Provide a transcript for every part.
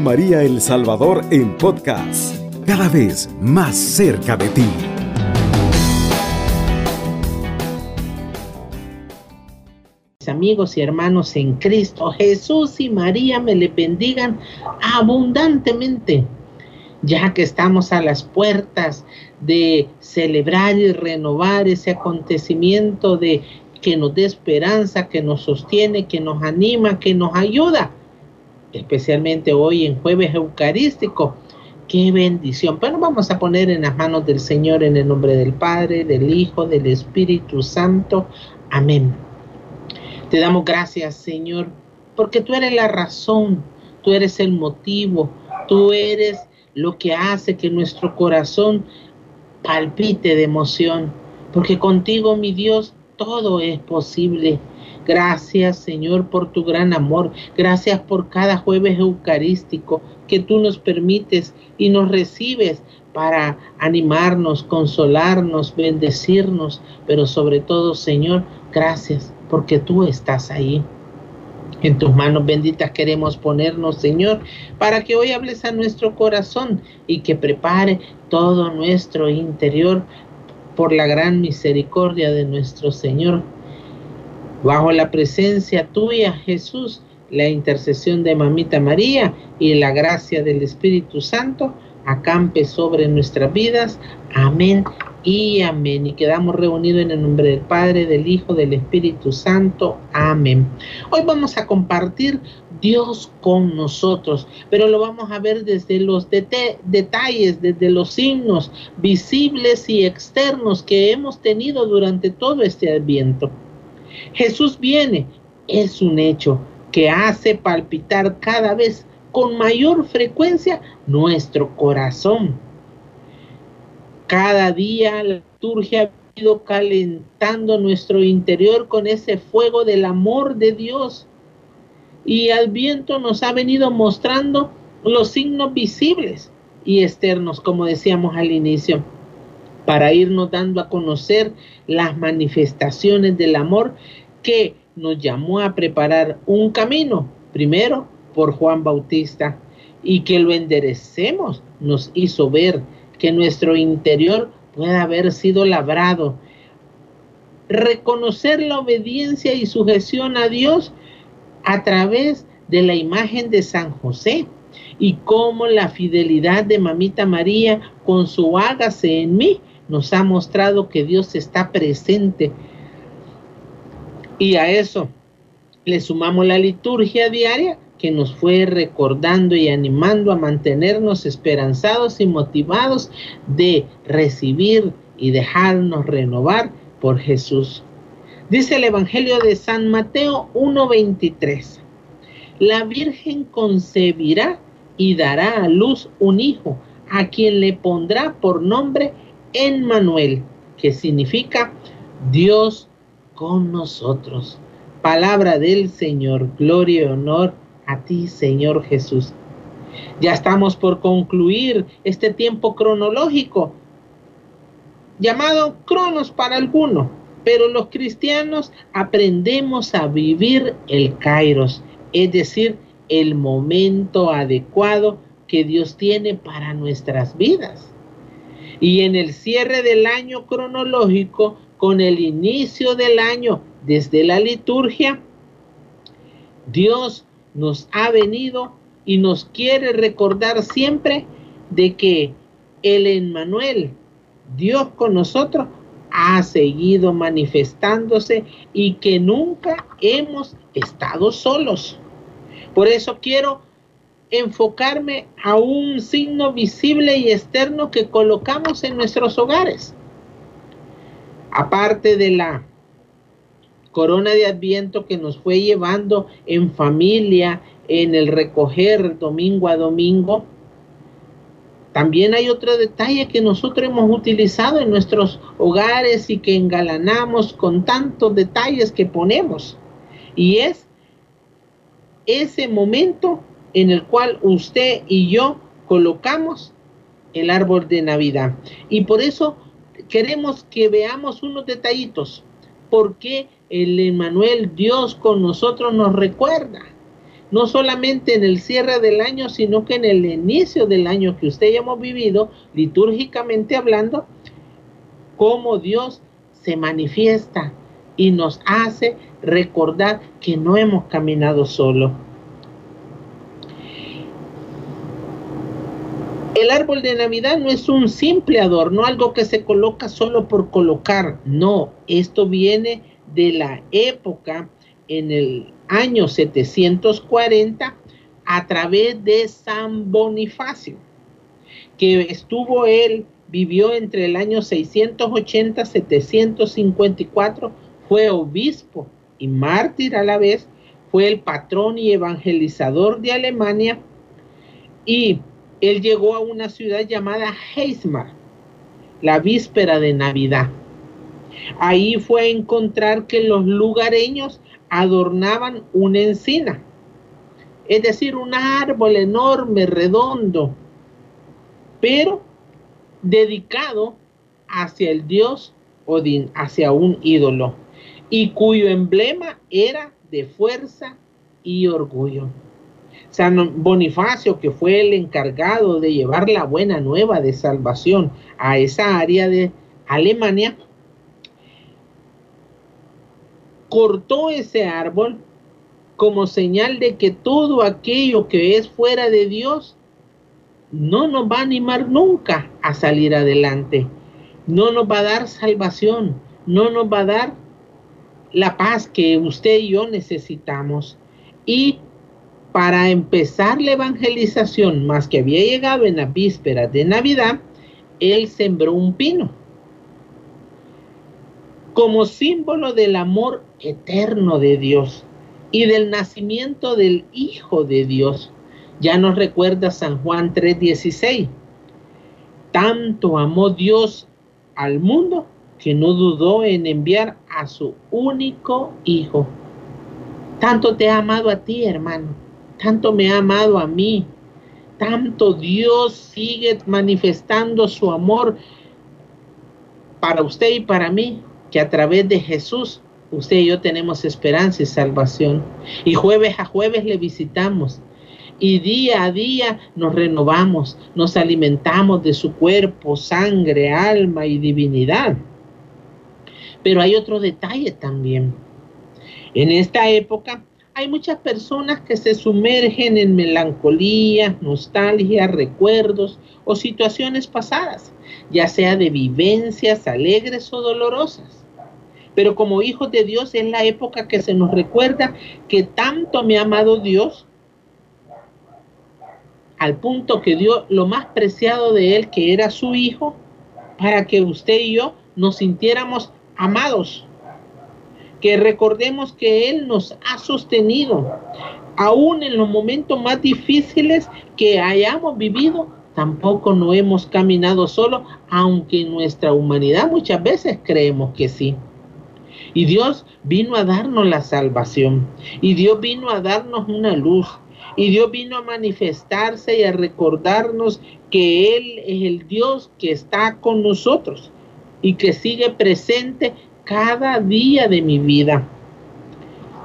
María El Salvador en podcast, cada vez más cerca de ti. amigos y hermanos en Cristo, Jesús y María me le bendigan abundantemente, ya que estamos a las puertas de celebrar y renovar ese acontecimiento de que nos dé esperanza, que nos sostiene, que nos anima, que nos ayuda, especialmente hoy en jueves eucarístico. Qué bendición. Pero vamos a poner en las manos del Señor en el nombre del Padre, del Hijo, del Espíritu Santo. Amén. Te damos gracias, Señor, porque tú eres la razón, tú eres el motivo, tú eres lo que hace que nuestro corazón palpite de emoción, porque contigo, mi Dios, todo es posible. Gracias Señor por tu gran amor. Gracias por cada jueves eucarístico que tú nos permites y nos recibes para animarnos, consolarnos, bendecirnos. Pero sobre todo Señor, gracias porque tú estás ahí. En tus manos benditas queremos ponernos, Señor, para que hoy hables a nuestro corazón y que prepare todo nuestro interior por la gran misericordia de nuestro Señor. Bajo la presencia tuya, Jesús, la intercesión de Mamita María y la gracia del Espíritu Santo, acampe sobre nuestras vidas. Amén y amén. Y quedamos reunidos en el nombre del Padre, del Hijo, del Espíritu Santo. Amén. Hoy vamos a compartir Dios con nosotros, pero lo vamos a ver desde los detalles, desde los signos visibles y externos que hemos tenido durante todo este adviento. Jesús viene, es un hecho que hace palpitar cada vez con mayor frecuencia nuestro corazón. Cada día la liturgia ha ido calentando nuestro interior con ese fuego del amor de Dios. Y al viento nos ha venido mostrando los signos visibles y externos, como decíamos al inicio, para irnos dando a conocer las manifestaciones del amor que nos llamó a preparar un camino, primero por Juan Bautista, y que lo enderecemos, nos hizo ver que nuestro interior pueda haber sido labrado. Reconocer la obediencia y sujeción a Dios a través de la imagen de San José y cómo la fidelidad de Mamita María con su hágase en mí nos ha mostrado que Dios está presente. Y a eso le sumamos la liturgia diaria que nos fue recordando y animando a mantenernos esperanzados y motivados de recibir y dejarnos renovar por Jesús. Dice el Evangelio de San Mateo 1:23. La Virgen concebirá y dará a luz un hijo, a quien le pondrá por nombre Emmanuel, que significa Dios con nosotros. Palabra del Señor, gloria y honor a ti, Señor Jesús. Ya estamos por concluir este tiempo cronológico, llamado Cronos para algunos, pero los cristianos aprendemos a vivir el Kairos, es decir, el momento adecuado que Dios tiene para nuestras vidas. Y en el cierre del año cronológico, con el inicio del año desde la liturgia, Dios nos ha venido y nos quiere recordar siempre de que el Emmanuel, Dios con nosotros, ha seguido manifestándose y que nunca hemos estado solos. Por eso quiero enfocarme a un signo visible y externo que colocamos en nuestros hogares. Aparte de la corona de adviento que nos fue llevando en familia, en el recoger domingo a domingo. También hay otro detalle que nosotros hemos utilizado en nuestros hogares y que engalanamos con tantos detalles que ponemos. Y es ese momento en el cual usted y yo colocamos el árbol de Navidad. Y por eso queremos que veamos unos detallitos. ¿Por qué el Emmanuel, Dios con nosotros, nos recuerda no solamente en el cierre del año, sino que en el inicio del año que usted ya hemos vivido, litúrgicamente hablando, cómo Dios se manifiesta y nos hace recordar que no hemos caminado solo. El árbol de Navidad no es un simple adorno, algo que se coloca solo por colocar. No, esto viene de la época en el año 740 a través de San Bonifacio, que estuvo él, vivió entre el año 680-754, fue obispo y mártir a la vez, fue el patrón y evangelizador de Alemania y él llegó a una ciudad llamada Heismar, la víspera de Navidad. Ahí fue a encontrar que los lugareños adornaban una encina, es decir, un árbol enorme, redondo, pero dedicado hacia el dios Odín, hacia un ídolo, y cuyo emblema era de fuerza y orgullo. San Bonifacio, que fue el encargado de llevar la buena nueva de salvación a esa área de Alemania, cortó ese árbol como señal de que todo aquello que es fuera de Dios no nos va a animar nunca a salir adelante, no nos va a dar salvación, no nos va a dar la paz que usted y yo necesitamos. Y para empezar la evangelización, más que había llegado en la víspera de Navidad, él sembró un pino como símbolo del amor eterno de Dios y del nacimiento del Hijo de Dios. Ya nos recuerda San Juan 3:16. Tanto amó Dios al mundo que no dudó en enviar a su único Hijo. Tanto te ha amado a ti, hermano. Tanto me ha amado a mí. Tanto Dios sigue manifestando su amor para usted y para mí que a través de Jesús usted y yo tenemos esperanza y salvación. Y jueves a jueves le visitamos. Y día a día nos renovamos, nos alimentamos de su cuerpo, sangre, alma y divinidad. Pero hay otro detalle también. En esta época hay muchas personas que se sumergen en melancolía, nostalgia, recuerdos o situaciones pasadas, ya sea de vivencias alegres o dolorosas. Pero como hijos de Dios es la época que se nos recuerda que tanto me ha amado Dios al punto que dio lo más preciado de él, que era su hijo, para que usted y yo nos sintiéramos amados. Que recordemos que Él nos ha sostenido, aún en los momentos más difíciles que hayamos vivido, tampoco no hemos caminado solo, aunque en nuestra humanidad muchas veces creemos que sí. Y Dios vino a darnos la salvación. Y Dios vino a darnos una luz. Y Dios vino a manifestarse y a recordarnos que Él es el Dios que está con nosotros y que sigue presente cada día de mi vida.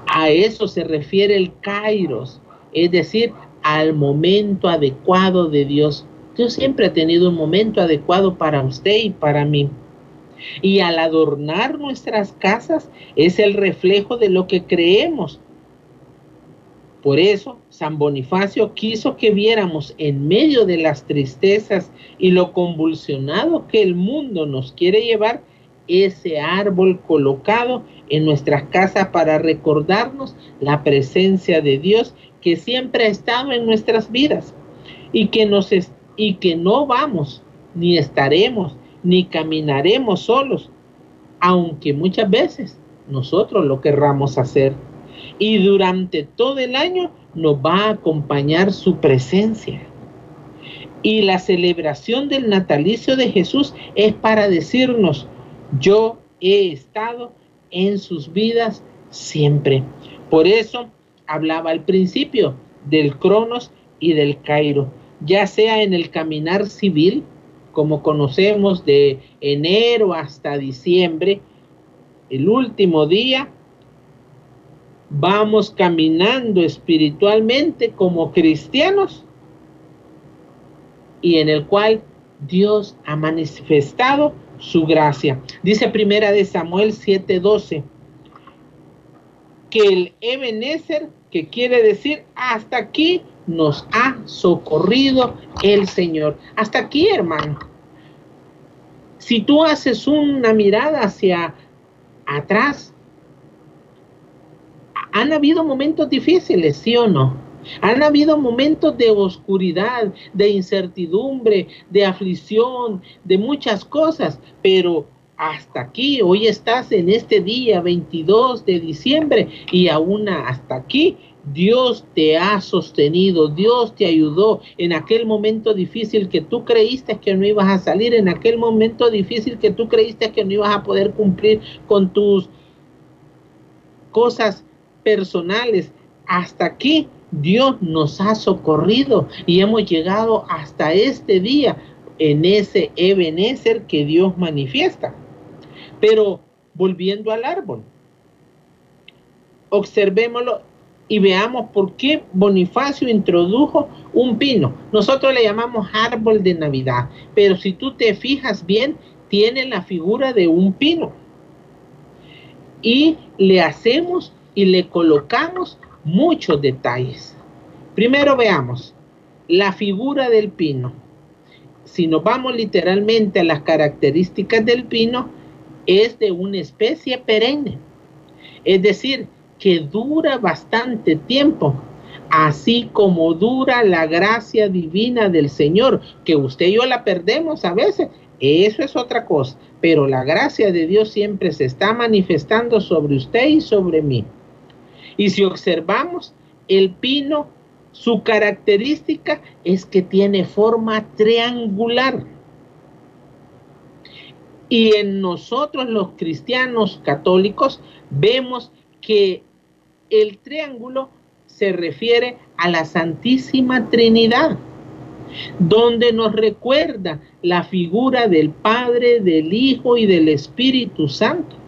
A eso se refiere el Kairos, es decir, al momento adecuado de Dios. Dios siempre ha tenido un momento adecuado para usted y para mí. Y al adornar nuestras casas es el reflejo de lo que creemos. Por eso, San Bonifacio quiso que viéramos en medio de las tristezas y lo convulsionado que el mundo nos quiere llevar, ese árbol colocado en nuestras casas para recordarnos la presencia de Dios que siempre ha estado en nuestras vidas y que, nos y que no vamos ni estaremos ni caminaremos solos, aunque muchas veces nosotros lo querramos hacer. Y durante todo el año nos va a acompañar su presencia. Y la celebración del natalicio de Jesús es para decirnos, yo he estado en sus vidas siempre. Por eso hablaba al principio del Cronos y del Cairo, ya sea en el caminar civil, como conocemos de enero hasta diciembre, el último día vamos caminando espiritualmente como cristianos y en el cual Dios ha manifestado su gracia. Dice primera de Samuel 7:12 que el Ebenezer, que quiere decir hasta aquí nos ha socorrido el Señor. Hasta aquí, hermano. Si tú haces una mirada hacia atrás, han habido momentos difíciles, ¿sí o no? Han habido momentos de oscuridad, de incertidumbre, de aflicción, de muchas cosas, pero hasta aquí, hoy estás en este día 22 de diciembre y aún hasta aquí Dios te ha sostenido, Dios te ayudó en aquel momento difícil que tú creíste que no ibas a salir, en aquel momento difícil que tú creíste que no ibas a poder cumplir con tus cosas personales. Hasta aquí Dios nos ha socorrido y hemos llegado hasta este día en ese Ebenezer que Dios manifiesta. Pero volviendo al árbol, observémoslo y veamos por qué Bonifacio introdujo un pino. Nosotros le llamamos árbol de Navidad, pero si tú te fijas bien, tiene la figura de un pino. Y le hacemos y le colocamos muchos detalles. Primero veamos la figura del pino. Si nos vamos literalmente a las características del pino, es de una especie perenne. Es decir, que dura bastante tiempo, así como dura la gracia divina del Señor, que usted y yo la perdemos a veces, eso es otra cosa, pero la gracia de Dios siempre se está manifestando sobre usted y sobre mí. Y si observamos, el pino, su característica es que tiene forma triangular. Y en nosotros los cristianos católicos vemos que el triángulo se refiere a la Santísima Trinidad, donde nos recuerda la figura del Padre, del Hijo y del Espíritu Santo.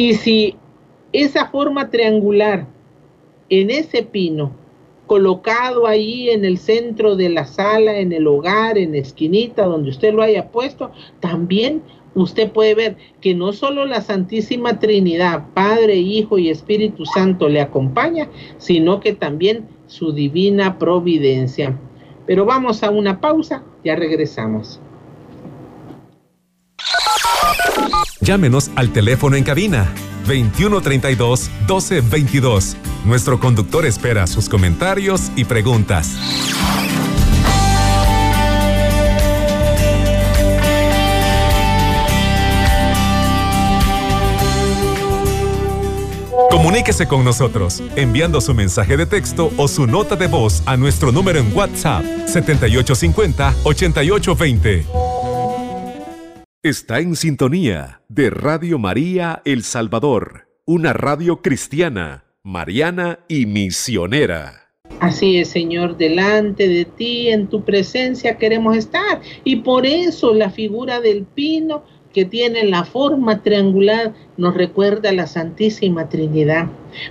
Y si esa forma triangular en ese pino, colocado ahí en el centro de la sala, en el hogar, en esquinita, donde usted lo haya puesto, también usted puede ver que no solo la Santísima Trinidad, Padre, Hijo y Espíritu Santo le acompaña, sino que también su divina providencia. Pero vamos a una pausa, ya regresamos. Llámenos al teléfono en cabina 2132 1222. Nuestro conductor espera sus comentarios y preguntas. Comuníquese con nosotros enviando su mensaje de texto o su nota de voz a nuestro número en WhatsApp 7850-8820. Está en sintonía de Radio María El Salvador, una radio cristiana, mariana y misionera. Así es, Señor, delante de ti, en tu presencia queremos estar. Y por eso la figura del pino que tiene la forma triangular nos recuerda a la Santísima Trinidad.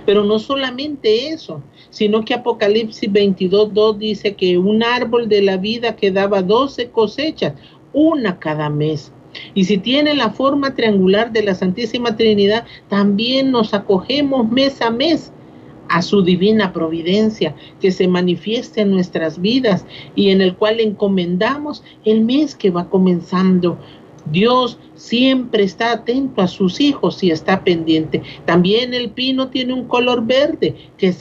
Pero no solamente eso, sino que Apocalipsis 22.2 dice que un árbol de la vida que daba 12 cosechas, una cada mes. Y si tiene la forma triangular de la Santísima Trinidad, también nos acogemos mes a mes a su divina providencia que se manifiesta en nuestras vidas y en el cual encomendamos el mes que va comenzando Dios siempre está atento a sus hijos y está pendiente. También el pino tiene un color verde que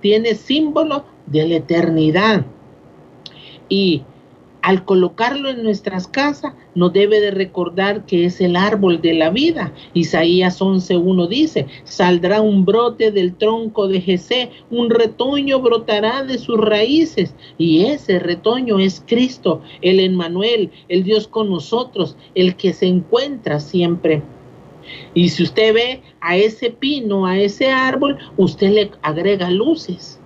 tiene símbolo de la eternidad. Y al colocarlo en nuestras casas, nos debe de recordar que es el árbol de la vida. Isaías 11.1 dice, saldrá un brote del tronco de Jesé, un retoño brotará de sus raíces, y ese retoño es Cristo, el Emmanuel, el Dios con nosotros, el que se encuentra siempre. Y si usted ve a ese pino, a ese árbol, usted le agrega luces.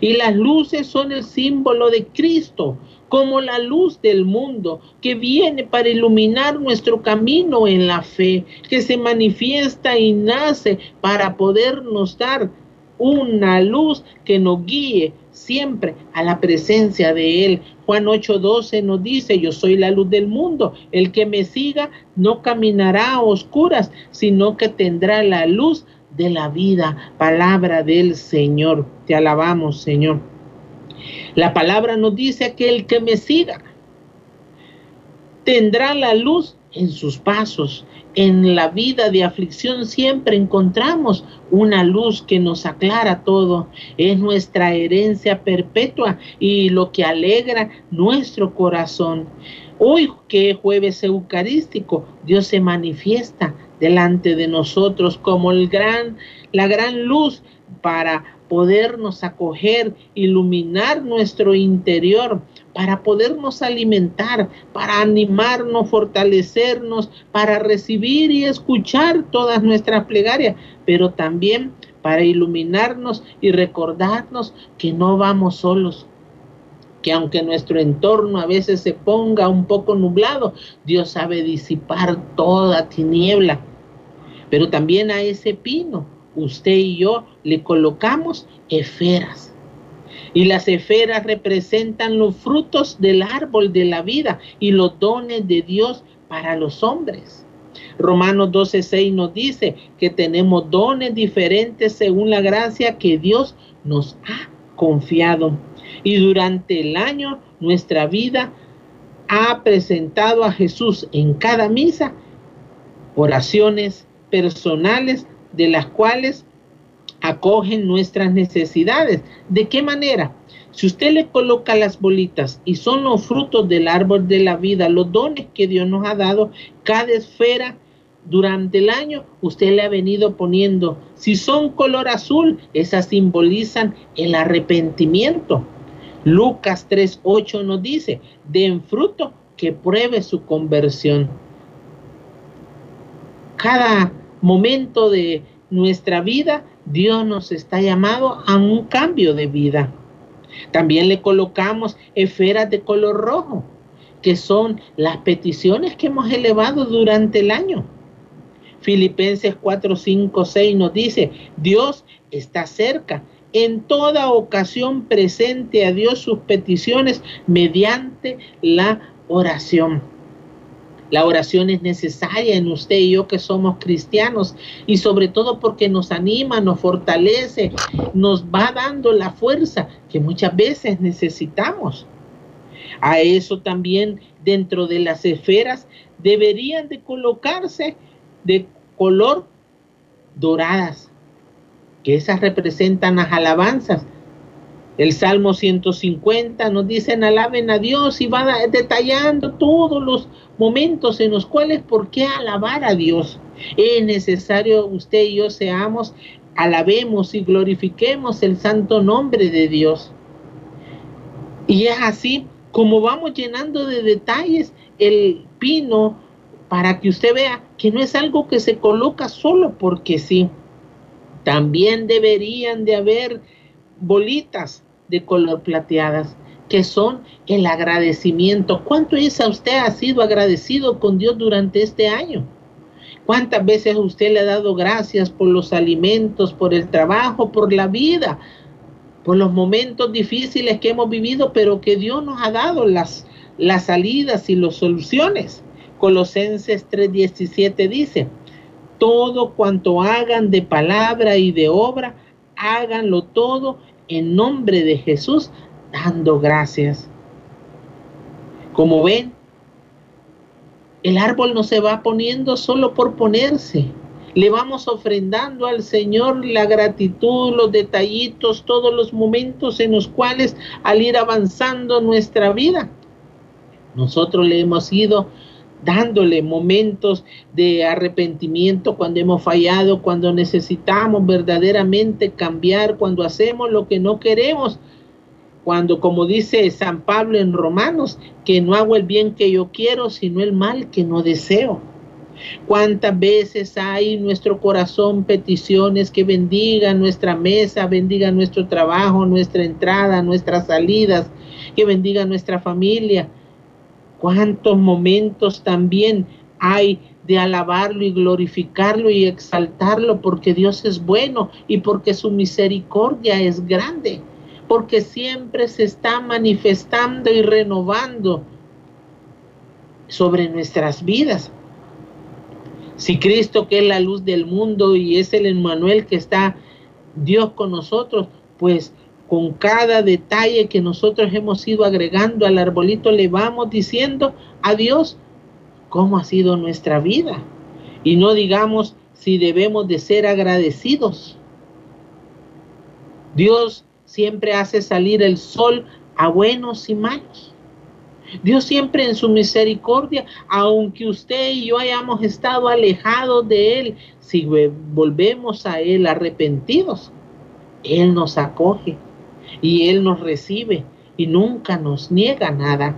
Y las luces son el símbolo de Cristo, como la luz del mundo que viene para iluminar nuestro camino en la fe, que se manifiesta y nace para podernos dar una luz que nos guíe siempre a la presencia de Él. Juan 8:12 nos dice, yo soy la luz del mundo, el que me siga no caminará a oscuras, sino que tendrá la luz de la vida, palabra del Señor. Te alabamos, Señor. La palabra nos dice que el que me siga tendrá la luz en sus pasos. En la vida de aflicción siempre encontramos una luz que nos aclara todo. Es nuestra herencia perpetua y lo que alegra nuestro corazón. Hoy que es jueves eucarístico, Dios se manifiesta delante de nosotros como el gran, la gran luz para podernos acoger, iluminar nuestro interior, para podernos alimentar, para animarnos, fortalecernos, para recibir y escuchar todas nuestras plegarias, pero también para iluminarnos y recordarnos que no vamos solos, que aunque nuestro entorno a veces se ponga un poco nublado, Dios sabe disipar toda tiniebla. Pero también a ese pino usted y yo le colocamos esferas. Y las esferas representan los frutos del árbol de la vida y los dones de Dios para los hombres. Romanos 12:6 nos dice que tenemos dones diferentes según la gracia que Dios nos ha confiado. Y durante el año nuestra vida ha presentado a Jesús en cada misa oraciones personales de las cuales acogen nuestras necesidades. ¿De qué manera? Si usted le coloca las bolitas y son los frutos del árbol de la vida, los dones que Dios nos ha dado, cada esfera durante el año usted le ha venido poniendo. Si son color azul, esas simbolizan el arrepentimiento. Lucas 3:8 nos dice, den fruto que pruebe su conversión. Cada momento de nuestra vida, Dios nos está llamado a un cambio de vida. También le colocamos esferas de color rojo, que son las peticiones que hemos elevado durante el año. Filipenses 4, 5, 6 nos dice, Dios está cerca, en toda ocasión presente a Dios sus peticiones mediante la oración. La oración es necesaria en usted y yo que somos cristianos y sobre todo porque nos anima, nos fortalece, nos va dando la fuerza que muchas veces necesitamos. A eso también dentro de las esferas deberían de colocarse de color doradas, que esas representan las alabanzas el Salmo 150 nos dicen alaben a Dios y va detallando todos los momentos en los cuales por qué alabar a Dios. Es necesario usted y yo seamos, alabemos y glorifiquemos el santo nombre de Dios. Y es así como vamos llenando de detalles el pino para que usted vea que no es algo que se coloca solo porque sí. También deberían de haber bolitas de color plateadas, que son el agradecimiento. ¿Cuánto es a usted ha sido agradecido con Dios durante este año? ¿Cuántas veces usted le ha dado gracias por los alimentos, por el trabajo, por la vida, por los momentos difíciles que hemos vivido, pero que Dios nos ha dado las, las salidas y las soluciones? Colosenses 3:17 dice, todo cuanto hagan de palabra y de obra, háganlo todo en nombre de Jesús, dando gracias. Como ven, el árbol no se va poniendo solo por ponerse. Le vamos ofrendando al Señor la gratitud, los detallitos, todos los momentos en los cuales al ir avanzando nuestra vida, nosotros le hemos ido dándole momentos de arrepentimiento cuando hemos fallado, cuando necesitamos verdaderamente cambiar, cuando hacemos lo que no queremos, cuando como dice San Pablo en Romanos, que no hago el bien que yo quiero, sino el mal que no deseo. ¿Cuántas veces hay en nuestro corazón peticiones que bendigan nuestra mesa, bendigan nuestro trabajo, nuestra entrada, nuestras salidas? que bendiga nuestra familia. Cuántos momentos también hay de alabarlo y glorificarlo y exaltarlo porque Dios es bueno y porque su misericordia es grande, porque siempre se está manifestando y renovando sobre nuestras vidas. Si Cristo, que es la luz del mundo y es el Emmanuel que está Dios con nosotros, pues con cada detalle que nosotros hemos ido agregando al arbolito, le vamos diciendo a Dios cómo ha sido nuestra vida. Y no digamos si debemos de ser agradecidos. Dios siempre hace salir el sol a buenos y malos. Dios siempre en su misericordia, aunque usted y yo hayamos estado alejados de Él, si volvemos a Él arrepentidos, Él nos acoge y Él nos recibe y nunca nos niega nada.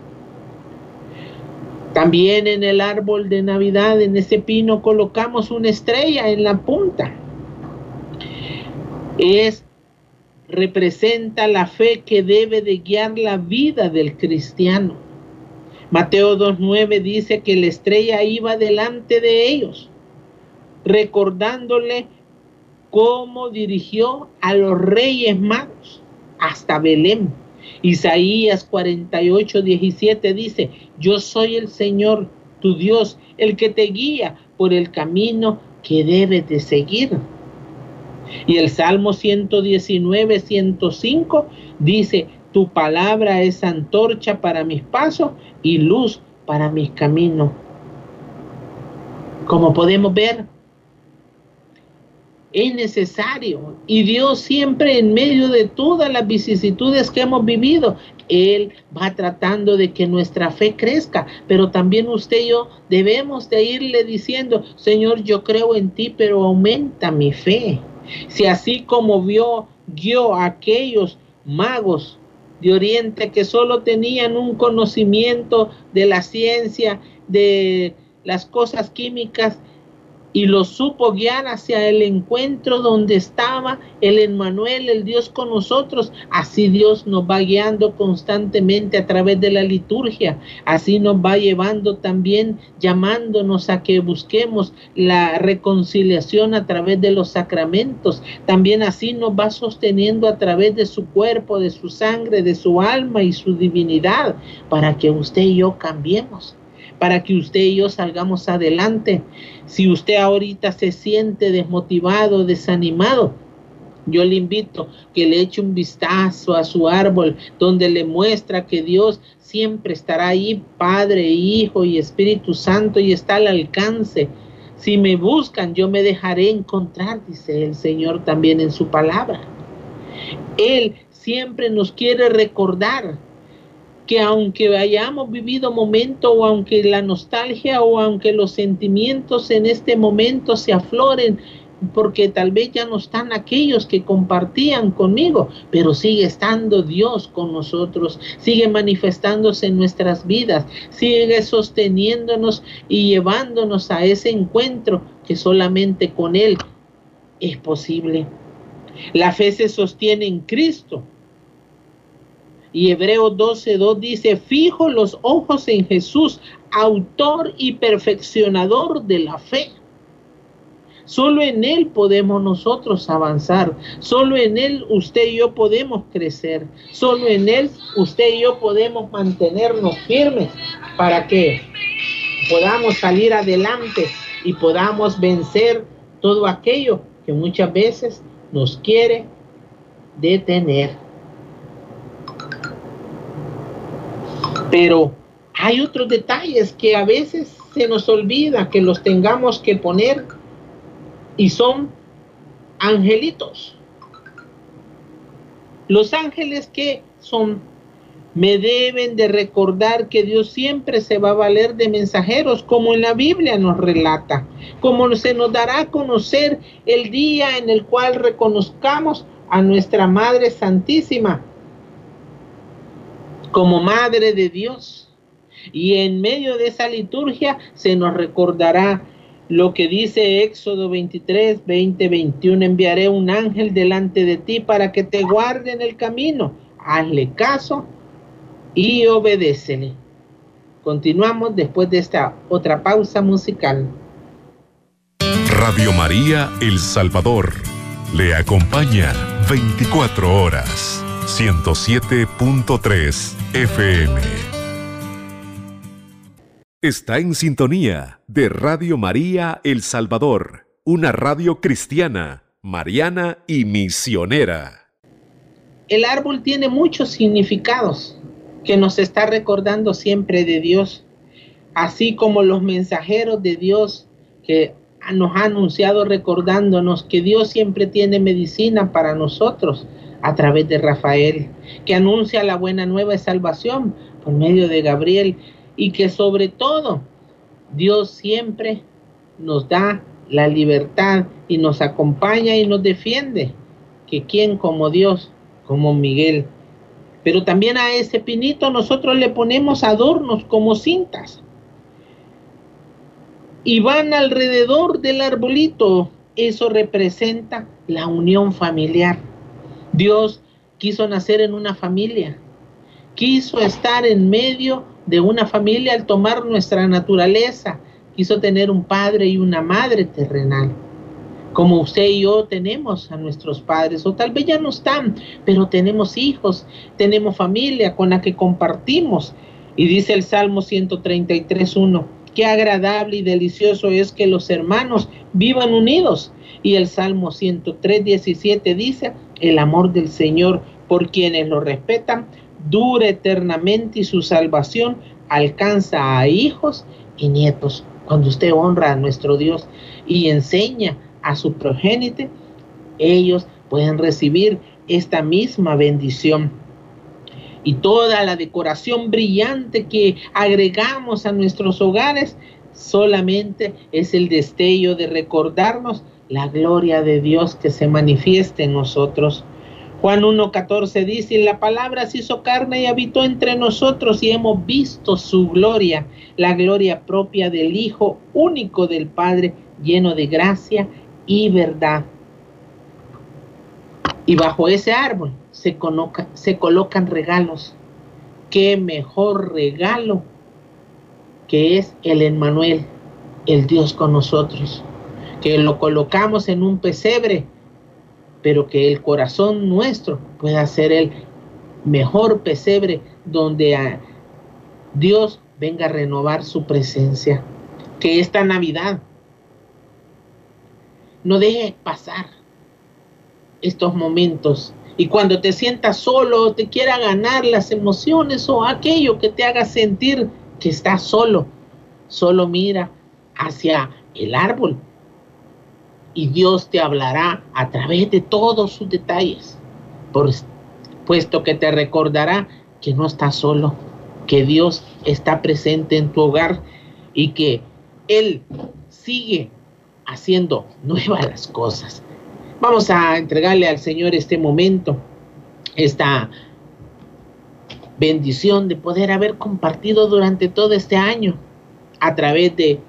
También en el árbol de Navidad, en ese pino, colocamos una estrella en la punta. Es representa la fe que debe de guiar la vida del cristiano. Mateo 2.9 dice que la estrella iba delante de ellos, recordándole cómo dirigió a los reyes magos hasta Belén. Isaías 48, 17 dice, yo soy el Señor, tu Dios, el que te guía por el camino que debes de seguir. Y el Salmo 119, 105 dice, tu palabra es antorcha para mis pasos y luz para mis caminos. Como podemos ver, es necesario. Y Dios siempre en medio de todas las vicisitudes que hemos vivido, Él va tratando de que nuestra fe crezca. Pero también usted y yo debemos de irle diciendo, Señor, yo creo en ti, pero aumenta mi fe. Si así como vio, guió a aquellos magos de Oriente que solo tenían un conocimiento de la ciencia, de las cosas químicas, y lo supo guiar hacia el encuentro donde estaba el Emmanuel, el Dios con nosotros. Así Dios nos va guiando constantemente a través de la liturgia. Así nos va llevando también, llamándonos a que busquemos la reconciliación a través de los sacramentos. También así nos va sosteniendo a través de su cuerpo, de su sangre, de su alma y su divinidad, para que usted y yo cambiemos para que usted y yo salgamos adelante. Si usted ahorita se siente desmotivado, desanimado, yo le invito que le eche un vistazo a su árbol donde le muestra que Dios siempre estará ahí, Padre, Hijo y Espíritu Santo, y está al alcance. Si me buscan, yo me dejaré encontrar, dice el Señor también en su palabra. Él siempre nos quiere recordar que aunque hayamos vivido momento o aunque la nostalgia o aunque los sentimientos en este momento se afloren, porque tal vez ya no están aquellos que compartían conmigo, pero sigue estando Dios con nosotros, sigue manifestándose en nuestras vidas, sigue sosteniéndonos y llevándonos a ese encuentro que solamente con Él es posible. La fe se sostiene en Cristo y Hebreos 12.2 dice, fijo los ojos en Jesús, autor y perfeccionador de la fe. Solo en Él podemos nosotros avanzar. Solo en Él usted y yo podemos crecer. Solo en Él usted y yo podemos mantenernos firmes para que podamos salir adelante y podamos vencer todo aquello que muchas veces nos quiere detener. Pero hay otros detalles que a veces se nos olvida que los tengamos que poner y son angelitos. Los ángeles que son, me deben de recordar que Dios siempre se va a valer de mensajeros, como en la Biblia nos relata, como se nos dará a conocer el día en el cual reconozcamos a nuestra Madre Santísima como Madre de Dios. Y en medio de esa liturgia se nos recordará lo que dice Éxodo 23, 20, 21. Enviaré un ángel delante de ti para que te guarde en el camino. Hazle caso y obedécele. Continuamos después de esta otra pausa musical. Radio María El Salvador le acompaña 24 horas, 107.3 FM. Está en sintonía de Radio María El Salvador, una radio cristiana, mariana y misionera. El árbol tiene muchos significados que nos está recordando siempre de Dios, así como los mensajeros de Dios que nos ha anunciado recordándonos que Dios siempre tiene medicina para nosotros a través de Rafael, que anuncia la buena nueva de salvación por medio de Gabriel y que sobre todo Dios siempre nos da la libertad y nos acompaña y nos defiende, que quien como Dios, como Miguel. Pero también a ese pinito nosotros le ponemos adornos como cintas y van alrededor del arbolito. Eso representa la unión familiar. Dios quiso nacer en una familia, quiso estar en medio de una familia al tomar nuestra naturaleza, quiso tener un padre y una madre terrenal. Como usted y yo tenemos a nuestros padres, o tal vez ya no están, pero tenemos hijos, tenemos familia con la que compartimos. Y dice el Salmo 133.1, Qué agradable y delicioso es que los hermanos vivan unidos. Y el Salmo 103, 17 dice, el amor del Señor por quienes lo respetan dura eternamente y su salvación alcanza a hijos y nietos. Cuando usted honra a nuestro Dios y enseña a su progénite, ellos pueden recibir esta misma bendición y toda la decoración brillante que agregamos a nuestros hogares solamente es el destello de recordarnos la gloria de Dios que se manifieste en nosotros. Juan 1.14 dice, la palabra se hizo carne y habitó entre nosotros y hemos visto su gloria, la gloria propia del Hijo único del Padre, lleno de gracia y verdad. Y bajo ese árbol se, se colocan regalos. Qué mejor regalo que es el Emmanuel, el Dios con nosotros, que lo colocamos en un pesebre, pero que el corazón nuestro pueda ser el mejor pesebre donde a Dios venga a renovar su presencia. Que esta Navidad no deje pasar estos momentos y cuando te sientas solo, te quiera ganar las emociones o aquello que te haga sentir que estás solo, solo mira hacia el árbol y Dios te hablará a través de todos sus detalles, puesto que te recordará que no estás solo, que Dios está presente en tu hogar y que Él sigue haciendo nuevas las cosas. Vamos a entregarle al Señor este momento, esta bendición de poder haber compartido durante todo este año a través de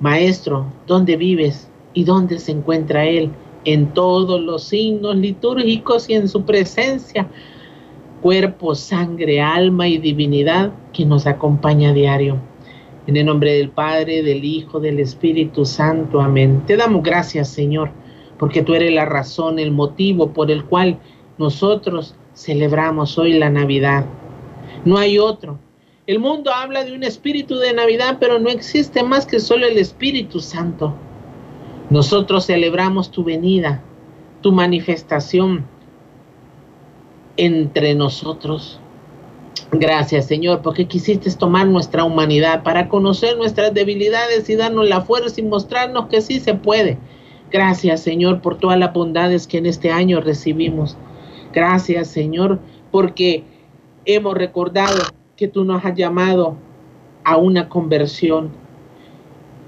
Maestro, dónde vives y dónde se encuentra Él en todos los signos litúrgicos y en su presencia, cuerpo, sangre, alma y divinidad que nos acompaña a diario. En el nombre del Padre, del Hijo, del Espíritu Santo. Amén. Te damos gracias, Señor porque tú eres la razón, el motivo por el cual nosotros celebramos hoy la Navidad. No hay otro. El mundo habla de un espíritu de Navidad, pero no existe más que solo el Espíritu Santo. Nosotros celebramos tu venida, tu manifestación entre nosotros. Gracias Señor, porque quisiste tomar nuestra humanidad para conocer nuestras debilidades y darnos la fuerza y mostrarnos que sí se puede Gracias, Señor, por todas las bondades que en este año recibimos. Gracias, Señor, porque hemos recordado que tú nos has llamado a una conversión.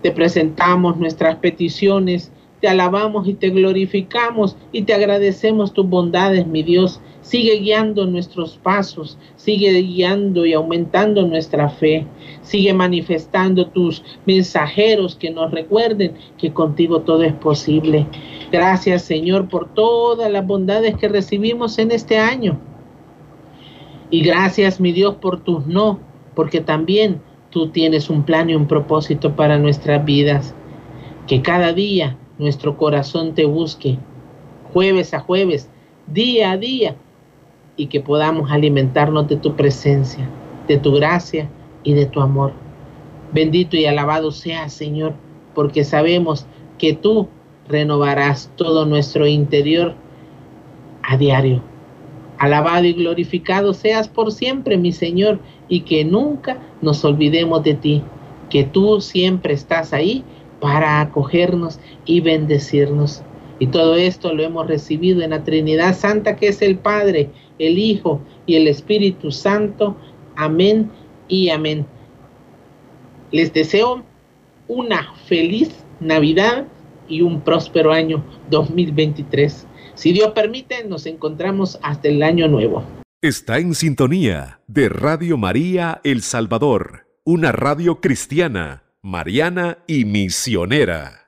Te presentamos nuestras peticiones, te alabamos y te glorificamos y te agradecemos tus bondades, mi Dios. Sigue guiando nuestros pasos, sigue guiando y aumentando nuestra fe. Sigue manifestando tus mensajeros que nos recuerden que contigo todo es posible. Gracias Señor por todas las bondades que recibimos en este año. Y gracias, mi Dios, por tus no, porque también tú tienes un plan y un propósito para nuestras vidas. Que cada día nuestro corazón te busque, jueves a jueves, día a día, y que podamos alimentarnos de tu presencia, de tu gracia y de tu amor. Bendito y alabado sea, Señor, porque sabemos que tú renovarás todo nuestro interior a diario. Alabado y glorificado seas por siempre, mi Señor, y que nunca nos olvidemos de ti, que tú siempre estás ahí para acogernos y bendecirnos. Y todo esto lo hemos recibido en la Trinidad Santa, que es el Padre, el Hijo y el Espíritu Santo. Amén y amén. Les deseo una feliz Navidad y un próspero año 2023. Si Dios permite, nos encontramos hasta el año nuevo. Está en sintonía de Radio María El Salvador, una radio cristiana, mariana y misionera.